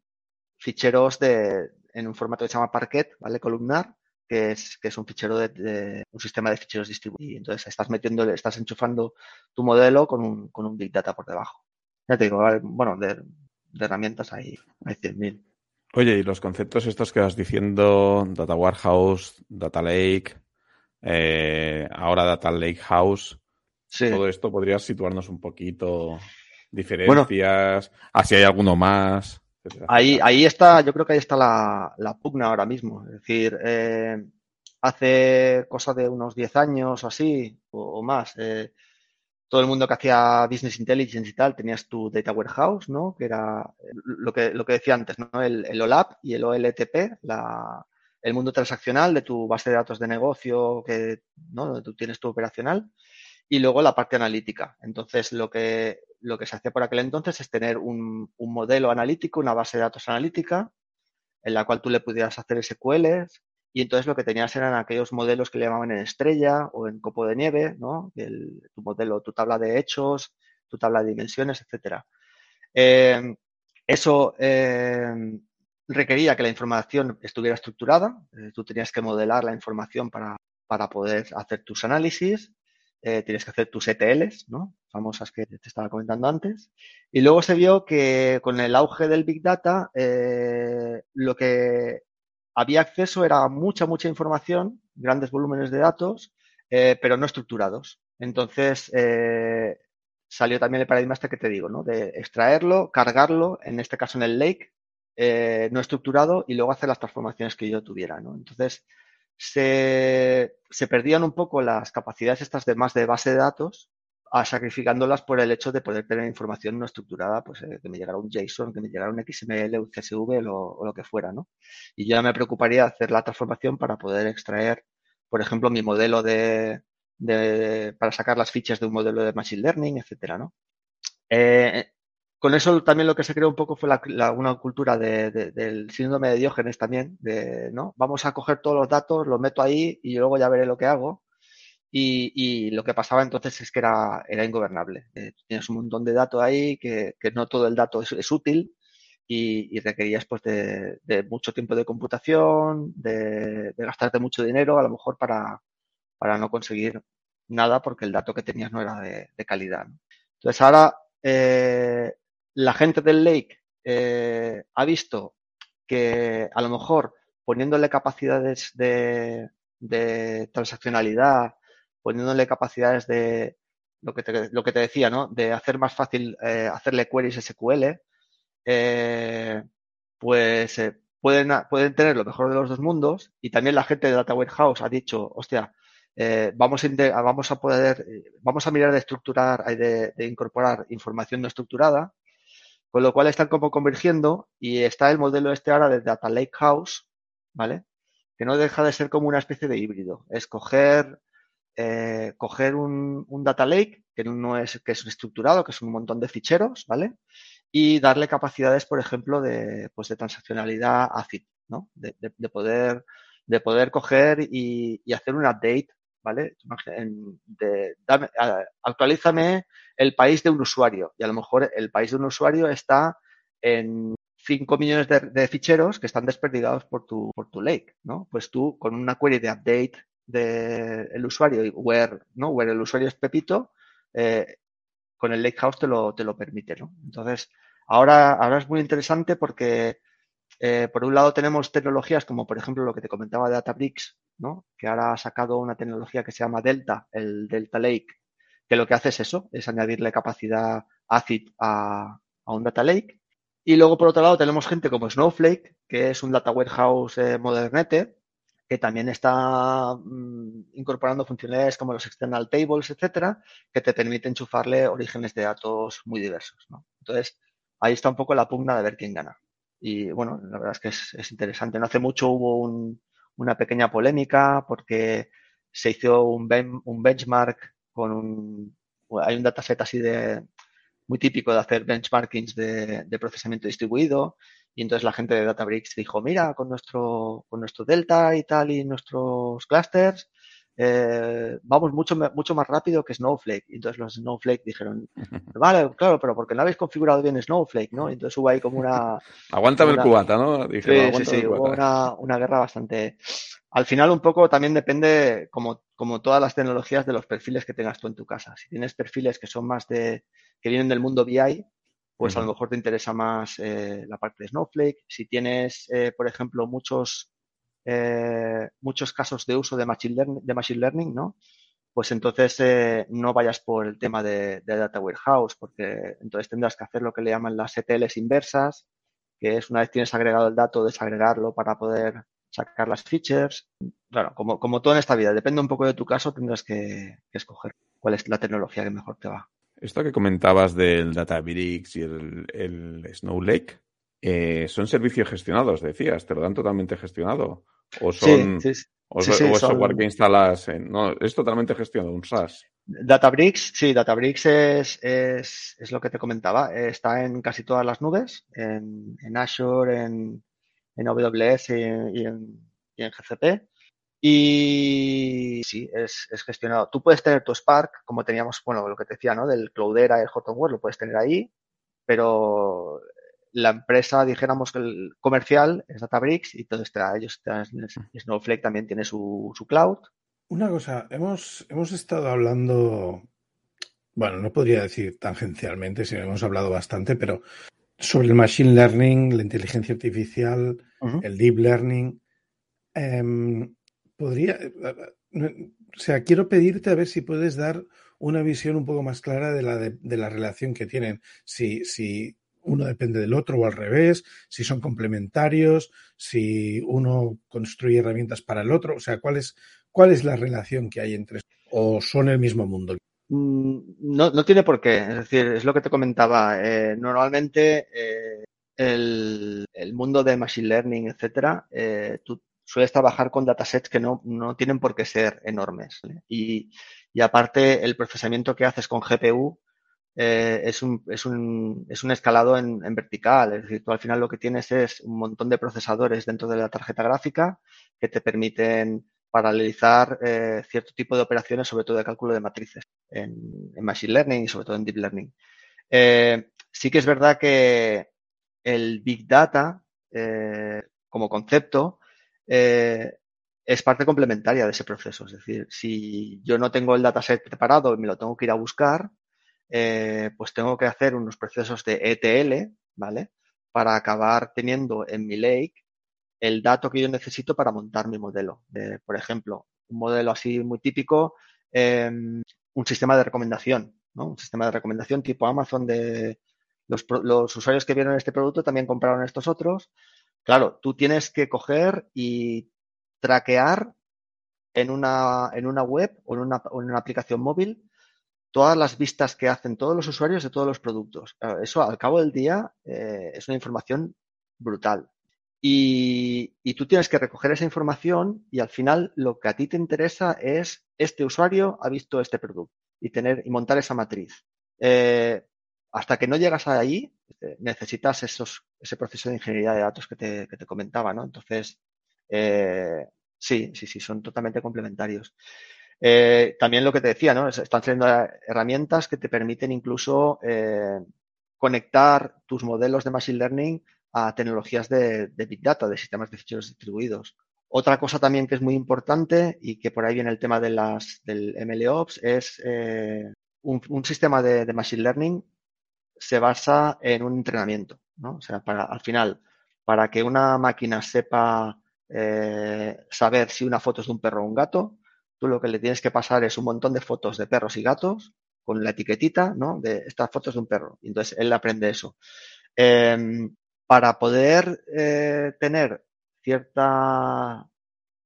ficheros de, en un formato que se llama Parquet, ¿vale? Columnar, que es, que es un fichero de, un sistema de ficheros distribuidos. Entonces estás metiendo, estás enchufando tu modelo con un, con un Big Data por debajo. Ya te digo, bueno, de, de herramientas hay, hay 100.000. Oye, y los conceptos estos que vas diciendo, Data Warehouse, Data Lake, eh, ahora Data Lake House, todo esto podrías situarnos un poquito, diferencias, así hay alguno más. Ahí, ahí está, yo creo que ahí está la, la pugna ahora mismo. Es decir, eh, hace cosa de unos 10 años o así, o, más, eh, todo el mundo que hacía business intelligence y tal, tenías tu data warehouse, ¿no? Que era lo que, lo que decía antes, ¿no? El, OLAP y el OLTP, el mundo transaccional de tu base de datos de negocio, que, ¿no? Donde tú tienes tu operacional. Y luego la parte analítica. Entonces, lo que, lo que se hacía por aquel entonces es tener un, un modelo analítico, una base de datos analítica, en la cual tú le pudieras hacer SQLs, y entonces lo que tenías eran aquellos modelos que le llamaban en estrella o en copo de nieve, ¿no? Tu modelo, tu tabla de hechos, tu tabla de dimensiones, etcétera. Eh, eso eh, requería que la información estuviera estructurada. Eh, tú tenías que modelar la información para, para poder hacer tus análisis. tienes que hacer tus ETLs, ¿no? Famosas que te estaba comentando antes. Y luego se vio que con el auge del Big Data, lo que había acceso, era mucha, mucha información, grandes volúmenes de datos, eh, pero no estructurados. Entonces, eh, salió también el paradigma este que te digo, ¿no? De extraerlo, cargarlo, en este caso en el lake, eh, no estructurado, y luego hacer las transformaciones que yo tuviera. Entonces, se, se perdían un poco las capacidades estas de más de base de datos a sacrificándolas por el hecho de poder tener información no estructurada, pues eh, que me llegara un JSON, que me llegara un XML, un CSV o lo que fuera, ¿no? Y yo ya me preocuparía hacer la transformación para poder extraer, por ejemplo, mi modelo de, de para sacar las fichas de un modelo de Machine Learning, etcétera, ¿no? Eh, con eso también lo que se creó un poco fue la, una cultura de, del síndrome de Diógenes también, de, ¿no? Vamos a coger todos los datos, los meto ahí y luego ya veré lo que hago. Y, lo que pasaba entonces es que era, era ingobernable. Eh, tienes un montón de datos ahí, que, que no todo el dato es, útil y, requerías pues de, mucho tiempo de computación, de, gastarte mucho dinero a lo mejor para, para no conseguir nada porque el dato que tenías no era de, calidad. Entonces ahora eh, la gente del Lake eh, ha visto que a lo mejor poniéndole capacidades de, de transaccionalidad, poniéndole capacidades de lo que te, lo que te decía, ¿no? De hacer más fácil eh, hacerle queries SQL, eh, pues eh, pueden, pueden tener lo mejor de los dos mundos y también la gente de Data Warehouse ha dicho, hostia, vamos, a, vamos a poder, vamos a mirar de estructurar, de, de incorporar información no estructurada, con lo cual están como convergiendo y está el modelo este ahora de Data Lake House, ¿vale? Que no deja de ser como una especie de híbrido. Es coger, eh, coger un, data lake, que no es, que es estructurado, que es un montón de ficheros, ¿vale? Y darle capacidades, por ejemplo, de, pues de transaccionalidad ¿no? De, poder, de poder coger y, hacer un update, ¿vale? De, actualízame el país de un usuario y a lo mejor el país de un usuario está en 5 millones de, ficheros que están desperdigados por tu, por tu lake, ¿no? Pues tú con una query de update del usuario y where, ¿no? where el usuario es Pepito, eh, con el Lakehouse te lo, te lo permite. ¿no? Entonces, ahora, ahora es muy interesante porque, eh, por un lado, tenemos tecnologías como, por ejemplo, lo que te comentaba de Databricks, ¿no? que ahora ha sacado una tecnología que se llama Delta, el Delta Lake, que lo que hace es eso, es añadirle capacidad ACID a, a un Data Lake. Y luego, por otro lado, tenemos gente como Snowflake, que es un Data Warehouse eh, Modernete, que también está mm, incorporando funcionalidades como los external tables, etcétera, que te permiten enchufarle orígenes de datos muy diversos. Entonces, ahí está un poco la pugna de ver quién gana. Y bueno, la verdad es que es, interesante. No hace mucho hubo una pequeña polémica porque se hizo un, benchmark con un. Hay un dataset así de muy típico de hacer benchmarkings de procesamiento distribuido y entonces la gente de Databricks dijo, mira, con nuestro, con nuestro Delta y tal y nuestros clusters, eh, vamos mucho, mucho más rápido que Snowflake. Y entonces los Snowflake dijeron, [LAUGHS] vale, claro, pero porque no habéis configurado bien Snowflake, ¿no? Y entonces hubo ahí como una... [LAUGHS] Aguántame el cubata, ¿no? sí, sí, sí, hubo una, una, guerra bastante... Al final un poco también depende, como, como todas las tecnologías, de los perfiles que tengas tú en tu casa. Si tienes perfiles que son más de... que vienen del mundo BI, pues a lo mejor te interesa más eh, la parte de Snowflake. Si tienes, eh, por ejemplo, muchos, eh, muchos casos de uso de Machine Learning, de machine learning ¿no? Pues entonces no vayas por el tema de, Data Warehouse, porque entonces tendrás que hacer lo que le llaman las ETLs inversas, que es una vez tienes agregado el dato, desagregarlo para poder sacar las features. Claro, como, como todo en esta vida, depende un poco de tu caso, tendrás que, que escoger cuál es la tecnología que mejor te va. Esto que comentabas del Databricks y el, el Snow Lake, eh, ¿son servicios gestionados, decías? ¿Te lo dan totalmente gestionado? ¿O son o, software que instalas? En, no, es totalmente gestionado, un SaaS. Databricks, sí, Databricks es, es, es, lo que te comentaba. Está en casi todas las nubes, en, en Azure, en, en AWS y, y, en, y en GCP. Y sí, es, es, gestionado. Tú puedes tener tu Spark, como teníamos, bueno, lo que te decía, ¿no? Del Cloudera, el Hotware, lo puedes tener ahí, pero la empresa, dijéramos que el comercial es Databricks y entonces ellos, Snowflake también tiene su, su cloud. Una cosa, hemos, hemos estado hablando, bueno, no podría decir tangencialmente, si hemos hablado bastante, pero sobre el machine learning, la inteligencia artificial, el deep learning. Eh, podría, eh, o sea, quiero pedirte a ver si puedes dar una visión un poco más clara de la, de, la relación que tienen, si, si uno depende del otro o al revés, si son complementarios, si uno construye herramientas para el otro, o sea, cuál es, cuál es la relación que hay entre o son el mismo mundo. Mm, no, no tiene por qué, es decir, es lo que te comentaba. Eh, normalmente eh, el, el, mundo de machine learning, etcétera, tú sueles trabajar con datasets que no, no tienen por qué ser enormes. Y, y, aparte, el procesamiento que haces con GPU eh, es, un, es, un, es un escalado en, en, vertical. Es decir, tú al final lo que tienes es un montón de procesadores dentro de la tarjeta gráfica que te permiten paralelizar eh, cierto tipo de operaciones, sobre todo de cálculo de matrices en, en Machine Learning y sobre todo en Deep Learning. Eh, sí que es verdad que el Big Data eh, como concepto eh, es parte complementaria de ese proceso. Es decir, si yo no tengo el dataset preparado y me lo tengo que ir a buscar, eh, pues tengo que hacer unos procesos de ETL, ¿vale? Para acabar teniendo en mi lake el dato que yo necesito para montar mi modelo. por ejemplo, un modelo así muy típico, em, un sistema de recomendación, ¿no? Un sistema de recomendación tipo Amazon de los, los usuarios que vieron este producto también compraron estos otros. Claro, tú tienes que coger y traquear en una, en una web o en una, en una aplicación móvil todas las vistas que hacen todos los usuarios de todos los productos. Eso al cabo del día eh, es una información brutal. Y, y, tú tienes que recoger esa información y al final lo que a ti te interesa es este usuario ha visto este producto y tener y montar esa matriz. Eh, hasta que no llegas ahí, eh, necesitas esos, ese proceso de ingeniería de datos que te, que te comentaba, ¿no? Entonces, eh, sí, sí, sí, son totalmente complementarios. Eh, también lo que te decía, ¿no? Están teniendo herramientas que te permiten incluso eh, conectar tus modelos de Machine Learning a tecnologías de, Big Data, de sistemas de ficheros distribuidos. Otra cosa también que es muy importante y que por ahí viene el tema de las, del MLOps es un, sistema de, de, Machine Learning se basa en un entrenamiento, ¿no? O sea, para, al final, para que una máquina sepa eh, saber si una foto es de un perro o un gato, tú lo que le tienes que pasar es un montón de fotos de perros y gatos con la etiquetita, ¿no? De estas fotos de un perro. Y entonces él aprende eso. Em, para poder eh, tener cierta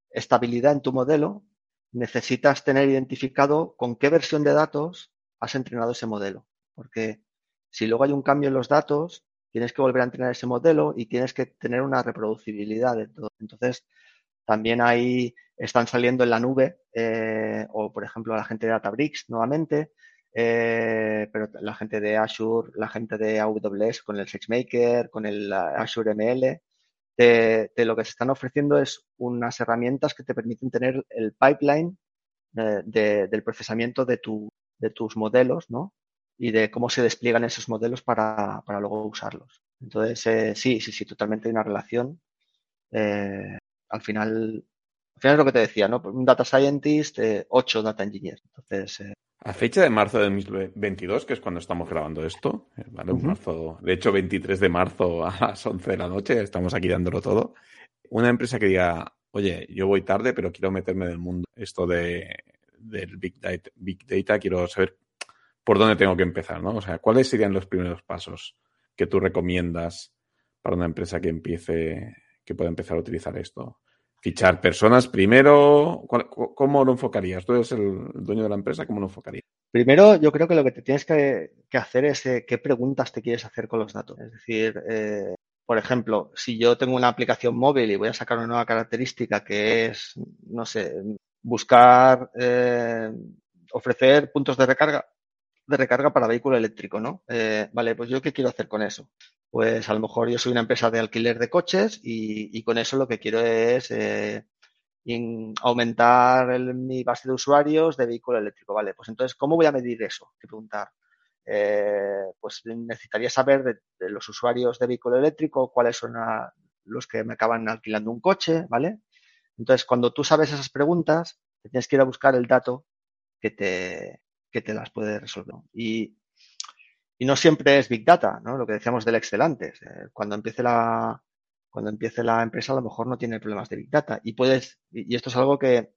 estabilidad en tu modelo, necesitas tener identificado con qué versión de datos has entrenado ese modelo. Porque si luego hay un cambio en los datos, tienes que volver a entrenar ese modelo y tienes que tener una reproducibilidad de todo. Entonces, también ahí están saliendo en la nube, eh, o por ejemplo la gente de Databricks nuevamente, eh, pero la gente de Azure, la gente de AWS con el SageMaker, con el Azure ML, de, lo que se están ofreciendo es unas herramientas que te permiten tener el pipeline eh, del procesamiento de, de tus modelos, ¿no? Y de cómo se despliegan esos modelos para, para luego usarlos. Entonces, eh, sí, sí, sí, totalmente hay una relación. Eh, al final, al final es lo que te decía, ¿no? Un data scientist, eh, ocho data engineers. Entonces, eh, a fecha de marzo de 2022, que es cuando estamos grabando esto, ¿vale? Un marzo, de hecho, 23 de marzo a las 11 de la noche, estamos aquí dándolo todo. Una empresa que diga, oye, yo voy tarde, pero quiero meterme en el mundo, esto de, del Big Data, Big Data, quiero saber por dónde tengo que empezar, ¿no? O sea, ¿cuáles serían los primeros pasos que tú recomiendas para una empresa que empiece, que pueda empezar a utilizar esto? Fichar personas primero, ¿cómo lo enfocarías? Tú eres el dueño de la empresa, ¿cómo lo enfocarías? Primero, yo creo que lo que te tienes que, hacer es eh, qué preguntas te quieres hacer con los datos. Es decir, eh, por ejemplo, si yo tengo una aplicación móvil y voy a sacar una nueva característica que es, no sé, buscar, eh, ofrecer puntos de recarga, de recarga para vehículo eléctrico, ¿no? Eh, vale, pues yo qué quiero hacer con eso. Pues a lo mejor yo soy una empresa de alquiler de coches y, con eso lo que quiero es eh, aumentar mi base de usuarios de vehículo eléctrico, ¿vale? Pues entonces, ¿cómo voy a medir eso? Que preguntar. Eh, pues necesitaría saber de, los usuarios de vehículo eléctrico cuáles son los que me acaban alquilando un coche, ¿vale? Entonces, cuando tú sabes esas preguntas, tienes que ir a buscar el dato que te, que te las puede resolver. Y, y no siempre es Big Data, ¿no? Lo que decíamos del Excel antes. Eh, cuando empiece la, cuando empiece la empresa, a lo mejor no tiene problemas de Big Data. Y puedes, y esto es algo que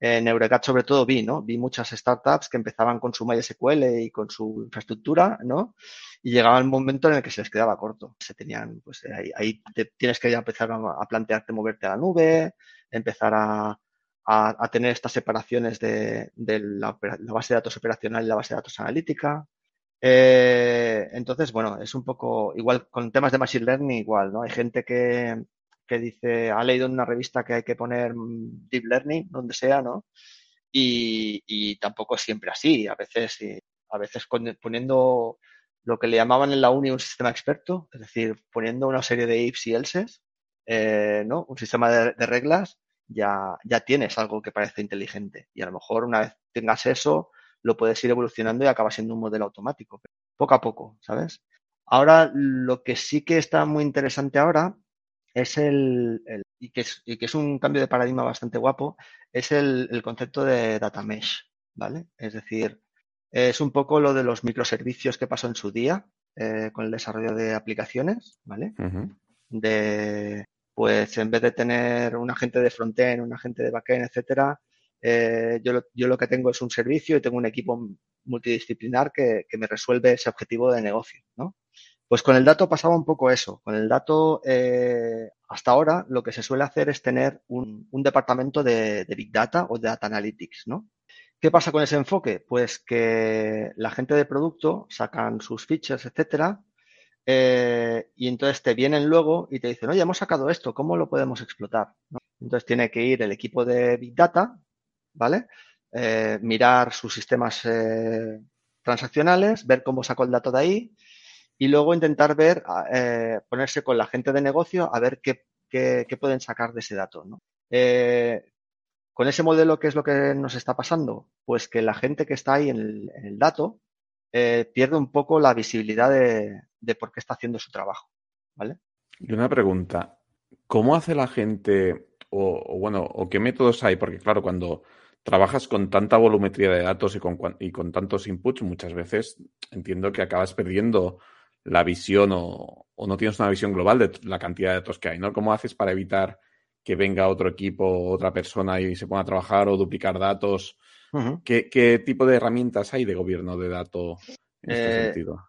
en Eurecat sobre todo vi, ¿no? Vi muchas startups que empezaban con su MySQL y con su infraestructura, ¿no? Y llegaba el momento en el que se les quedaba corto. Se tenían, pues ahí, ahí tienes que ya empezar a plantearte moverte a la nube, empezar a, a, tener estas separaciones de, la, base de datos operacional y la base de datos analítica. Eh, entonces, bueno, es un poco igual con temas de Machine Learning, igual, ¿no? Hay gente que, que dice, ha leído en una revista que hay que poner Deep Learning, donde sea, ¿no? Y, y tampoco es siempre así. A veces, a veces poniendo lo que le llamaban en la uni un sistema experto, es decir, poniendo una serie de ifs y elses, eh, ¿no? Un sistema de reglas ya, ya tienes algo que parece inteligente. Y a lo mejor una vez tengas eso, lo puedes ir evolucionando y acaba siendo un modelo automático. Poco a poco, ¿sabes? Ahora, lo que sí que está muy interesante ahora es el, y, que es, y, que es, un cambio de paradigma bastante guapo, es el, el, concepto de data mesh, ¿vale? Es decir, es un poco lo de los microservicios que pasó en su día eh, con el desarrollo de aplicaciones, ¿vale? Uh -huh. De, pues en vez de tener un agente de frontend, un agente de backend, etcétera, eh, yo, yo, lo, que tengo es un servicio y tengo un equipo multidisciplinar que, que me resuelve ese objetivo de negocio, ¿no? Pues con el dato pasaba un poco eso. Con el dato, eh, hasta ahora, lo que se suele hacer es tener un, un departamento de, de, Big Data o de Data Analytics, ¿no? ¿Qué pasa con ese enfoque? Pues que la gente de producto sacan sus features, etcétera, eh, y entonces te vienen luego y te dicen, oye, hemos sacado esto, ¿cómo lo podemos explotar? Entonces tiene que ir el equipo de Big Data, ¿vale? Eh, mirar sus sistemas eh, transaccionales, ver cómo sacó el dato de ahí y luego intentar ver, eh, ponerse con la gente de negocio a ver qué, qué, qué pueden sacar de ese dato. con ese modelo, ¿qué es lo que nos está pasando? Pues que la gente que está ahí en el, dato pierde un poco la visibilidad de, de, por qué está haciendo su trabajo. ¿vale? Y una pregunta, ¿cómo hace la gente, o, o bueno, o qué métodos hay? Porque claro, cuando trabajas con tanta volumetría de datos y con, y con tantos inputs, muchas veces entiendo que acabas perdiendo la visión o, o, no tienes una visión global de la cantidad de datos que hay, ¿no? ¿Cómo haces para evitar que venga otro equipo, otra persona y se ponga a trabajar o duplicar datos? Uh -huh. ¿Qué, ¿Qué, tipo de herramientas hay de gobierno de datos en este eh, sentido?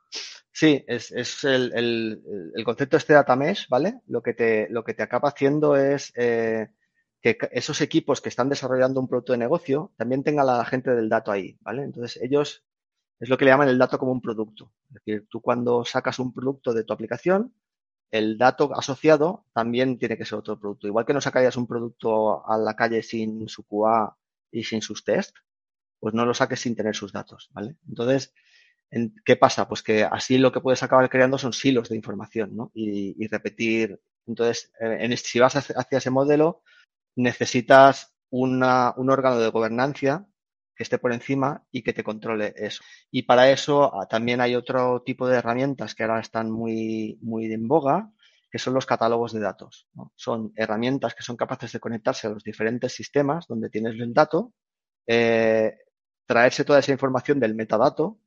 Sí, es, es el, el, el, concepto este data mesh, ¿vale? Lo que te, lo que te acaba haciendo es eh, que esos equipos que están desarrollando un producto de negocio también tengan la gente del dato ahí, ¿vale? Entonces ellos es lo que le llaman el dato como un producto. Es decir, tú cuando sacas un producto de tu aplicación, el dato asociado también tiene que ser otro producto. Igual que no sacarías un producto a la calle sin su QA y sin sus test, pues no lo saques sin tener sus datos, ¿vale? Entonces, ¿qué pasa? Pues que así lo que puedes acabar creando son silos de información, ¿no? Y, y repetir. Entonces, en, si vas hacia ese modelo, necesitas una, un órgano de gobernancia que esté por encima y que te controle eso. Y para eso ah, también hay otro tipo de herramientas que ahora están muy, muy en boga, que son los catálogos de datos. ¿no? Son herramientas que son capaces de conectarse a los diferentes sistemas donde tienes el dato, eh, traerse toda esa información del metadato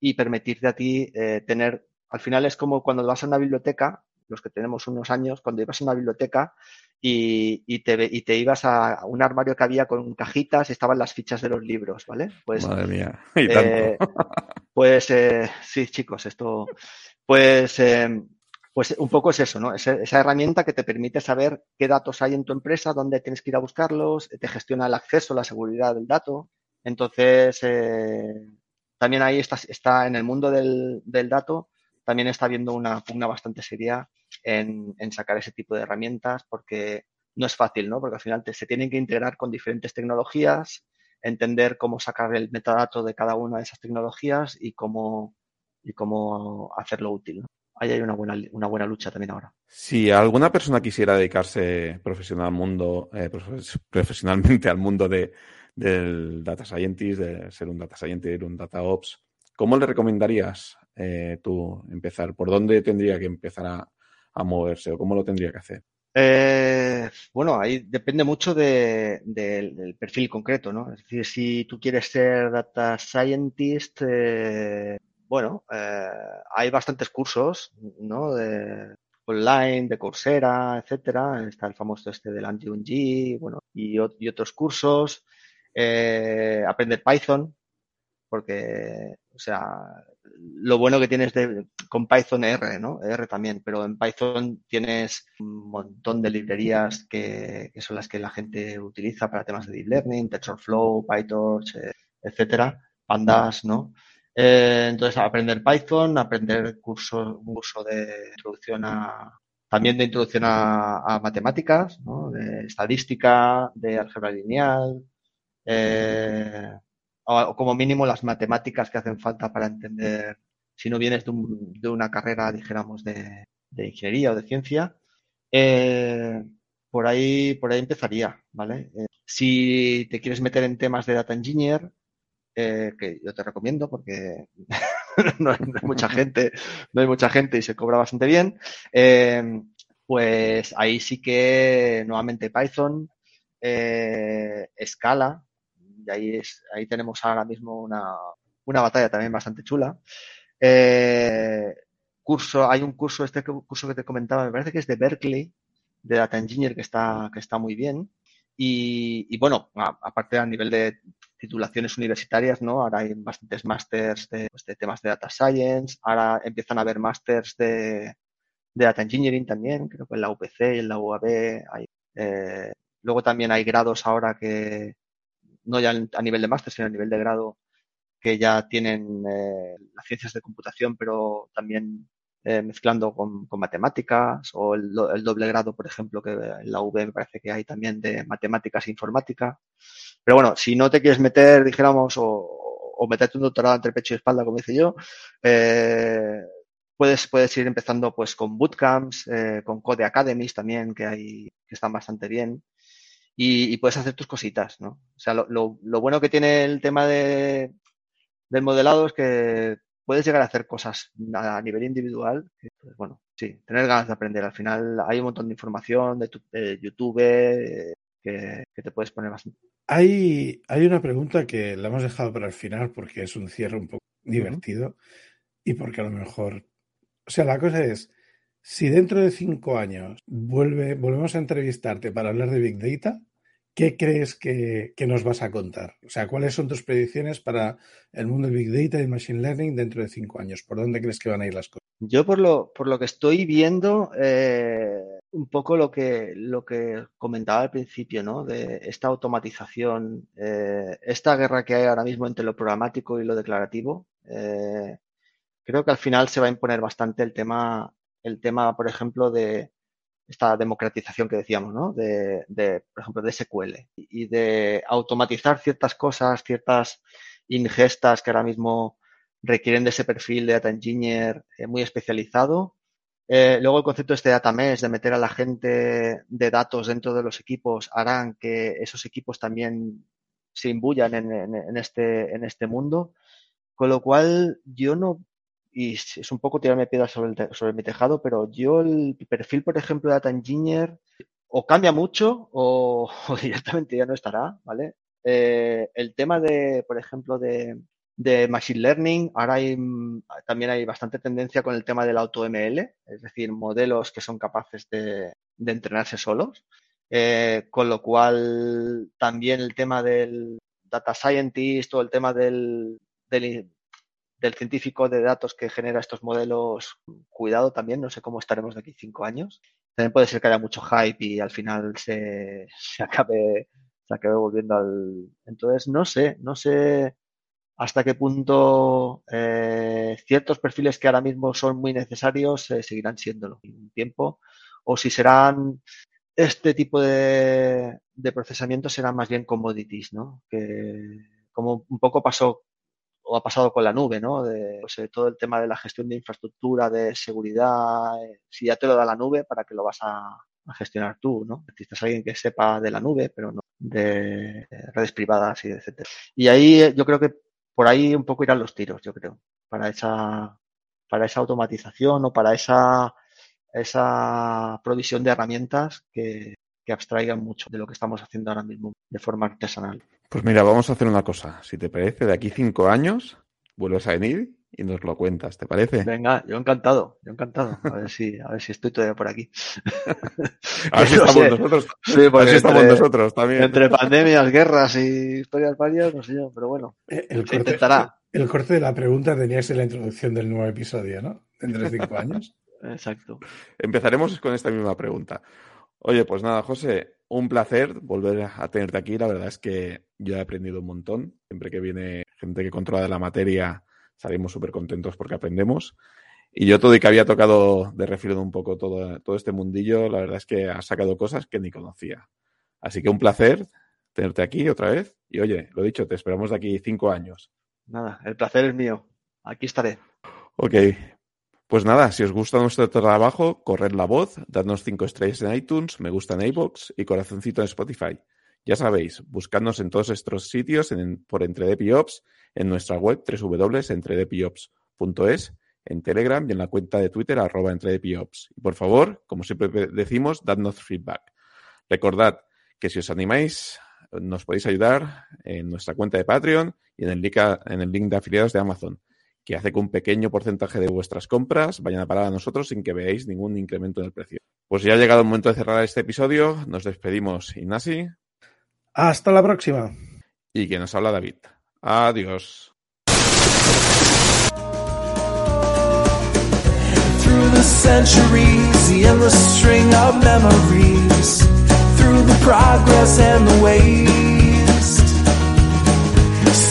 y permitirte a ti eh, tener, al final es como cuando vas a una biblioteca, los que tenemos unos años, cuando ibas a una biblioteca y, y, te, y, te, ibas a un armario que había con cajitas y estaban las fichas de los libros, ¿vale? Pues, Madre mía, [LAUGHS] y tanto. Eh, [LAUGHS] pues eh, sí, chicos, esto, pues, eh, pues un poco es eso, ¿no? Esa, esa, herramienta que te permite saber qué datos hay en tu empresa, dónde tienes que ir a buscarlos, te gestiona el acceso, la seguridad del dato. Entonces, eh, también ahí está, en el mundo del, dato, también está habiendo una pugna bastante seria en, sacar ese tipo de herramientas porque no es fácil, ¿no? Porque al final te, se tienen que integrar con diferentes tecnologías, entender cómo sacar el metadato de cada una de esas tecnologías y cómo, y cómo hacerlo útil. Ahí hay una buena, una buena lucha también ahora. Si alguna persona quisiera dedicarse profesional al mundo, eh, profesionalmente al mundo de, del data scientist, de ser un data scientist, un data ops, ¿cómo le recomendarías eh, tú empezar? ¿Por dónde tendría que empezar a, moverse o cómo lo tendría que hacer? Eh, bueno, ahí depende mucho de, de, del perfil concreto, ¿no? Es decir, si tú quieres ser data scientist, eh, bueno, eh, hay bastantes cursos, ¿no? De, online, de Coursera, etcétera. Está el famoso este del Anti-1G, bueno, y, y, otros cursos. Eh, aprender Python, porque, o sea, lo bueno que tienes de, con Python R, ¿no? R también, pero en Python tienes un montón de librerías que, que son las que la gente utiliza para temas de deep learning, TensorFlow, PyTorch, eh, etcétera, Pandas, ¿no? Eh, entonces, aprender Python, aprender cursos, un curso de introducción a, también de introducción a, a matemáticas, ¿no? De estadística, de álgebra lineal, eh, o como mínimo las matemáticas que hacen falta para entender, si no vienes de, un, de una carrera, dijéramos, de, de, ingeniería o de ciencia, eh, por ahí, por ahí empezaría, ¿vale? Eh, si te quieres meter en temas de data engineer, eh, que yo te recomiendo porque [LAUGHS] no, hay, mucha gente, no hay mucha gente y se cobra bastante bien, eh, pues ahí sí que nuevamente Python, Scala, y ahí, es, ahí tenemos ahora mismo una, una batalla también bastante chula. Eh, curso, hay un curso, este curso que te comentaba, me parece que es de Berkeley, de Data Engineer, que está, que está muy bien. Y, bueno, aparte a nivel de titulaciones universitarias, ¿no? Ahora hay bastantes másters de, pues, temas de Data Science, ahora empiezan a haber másters de, Data Engineering también, creo que en la UPC y en la UAB. Eh, luego también hay grados ahora que, no ya a nivel de máster, sino a nivel de grado, que ya tienen eh, las ciencias de computación, pero también eh, mezclando con, con, matemáticas, o el, doble grado, por ejemplo, que en la UB me parece que hay también de matemáticas e informática. Pero bueno, si no te quieres meter, dijéramos, o, o meterte un doctorado entre pecho y espalda, como dice yo, eh, puedes, puedes ir empezando pues con bootcamps, eh, con Code Academies también, que hay, que están bastante bien. Y, y puedes hacer tus cositas, ¿no? O sea, lo, lo, lo bueno que tiene el tema de, del modelado es que puedes llegar a hacer cosas a nivel individual. Pues, bueno, sí, tener ganas de aprender. Al final hay un montón de información de, tu, de YouTube eh, que, que, te puedes poner bastante. Hay, hay una pregunta que la hemos dejado para el final porque es un cierre un poco divertido uh -huh. y porque a lo mejor o sea, la cosa es, si dentro de cinco años vuelve, volvemos a entrevistarte para hablar de Big Data, ¿qué crees que, que, nos vas a contar? O sea, ¿cuáles son tus predicciones para el mundo del Big Data y Machine Learning dentro de cinco años? ¿Por dónde crees que van a ir las cosas? Yo por lo, por lo que estoy viendo, eh, un poco lo que, lo que comentaba al principio, ¿no? De esta automatización, eh, esta guerra que hay ahora mismo entre lo programático y lo declarativo. Eh, creo que al final se va a imponer bastante el tema, el tema, por ejemplo, de esta democratización que decíamos, ¿no? De, de por ejemplo, de SQL y de automatizar ciertas cosas, ciertas ingestas que ahora mismo requieren de ese perfil de data engineer eh, muy especializado. Eh, luego el concepto este de data mesh, de meter a la gente de datos dentro de los equipos, harán que esos equipos también se imbuyan en, en, en este, en este mundo. Con lo cual, yo no y es un poco tirarme piedras sobre, sobre mi tejado, pero yo el perfil, por ejemplo, de Data Engineer o cambia mucho [LAUGHS] o, directamente ya no estará, ¿vale? Eh, el tema de, por ejemplo, de, de Machine Learning, ahora hay, también hay bastante tendencia con el tema del AutoML, es decir, modelos que son capaces de, de entrenarse solos, eh, con lo cual también el tema del Data Scientist o el tema del, del del científico de datos que genera estos modelos, cuidado también, no sé cómo estaremos de aquí cinco años. También puede ser que haya mucho hype y al final se, se acabe, se acabe volviendo al. Entonces, no sé, no sé hasta qué punto eh, ciertos perfiles que ahora mismo son muy necesarios eh, seguirán siéndolo en un tiempo, o si serán este tipo de, de procesamiento serán más bien commodities, ¿no? Que como un poco pasó o ha pasado con la nube, ¿no? De pues, todo el tema de la gestión de infraestructura, de seguridad, eh, si ya te lo da la nube, ¿para qué lo vas a, a gestionar tú, ¿no? Necesitas alguien que sepa de la nube, pero no de redes privadas y etcétera. Y ahí eh, yo creo que por ahí un poco irán los tiros, yo creo, para esa, para esa automatización o para esa, esa provisión de herramientas que, que abstraigan mucho de lo que estamos haciendo ahora mismo de forma artesanal. Pues mira, vamos a hacer una cosa. Si te parece, de aquí cinco años vuelves a venir y nos lo cuentas, ¿te parece? Venga, yo encantado, yo encantado. A ver si, a ver si estoy todavía por aquí. a ver si estamos sé. nosotros. Sí, pues a ver si entre, estamos nosotros también. Entre pandemias, guerras y historias varias, no sé yo, pero bueno, Eh, El se corte, intentará. el corte de la pregunta tenía que ser la introducción del nuevo episodio, ¿no? Dentro de cinco [LAUGHS] años. Exacto. Empezaremos con esta misma pregunta. Oye, pues nada, José, un placer volver a tenerte aquí. La verdad es que yo he aprendido un montón. Siempre que viene gente que controla de la materia, salimos súper contentos porque aprendemos. Y yo todo y que había tocado de refilón un poco todo, todo este mundillo, la verdad es que has sacado cosas que ni conocía. Así que un placer tenerte aquí otra vez. Y oye, lo dicho, te esperamos de aquí cinco años. Nada, el placer es mío. Aquí estaré. Ok, pues nada, si os gusta nuestro trabajo, corred la voz, dadnos cinco estrellas en iTunes, me gusta en iVoox y corazoncito en Spotify. Ya sabéis, buscadnos en todos estos sitios en, por Entredepiops, en nuestra web www.entredepiops.com entredepiops.es en Telegram y en la cuenta de Twitter arroba entredepiops. Y por favor, como siempre decimos, dadnos feedback. Recordad que si os animáis, nos podéis ayudar en nuestra cuenta de Patreon y en el en el link de afiliados de Amazon, que hace que un pequeño porcentaje de vuestras compras vayan a parar a nosotros sin que veáis ningún incremento en el precio. Pues ya ha llegado el momento de cerrar este episodio. Nos despedimos, Ignasi. Hasta la próxima. Y que nos habla David. Adiós. Through the centuries, the endless string of memories. Through the progress and the waste.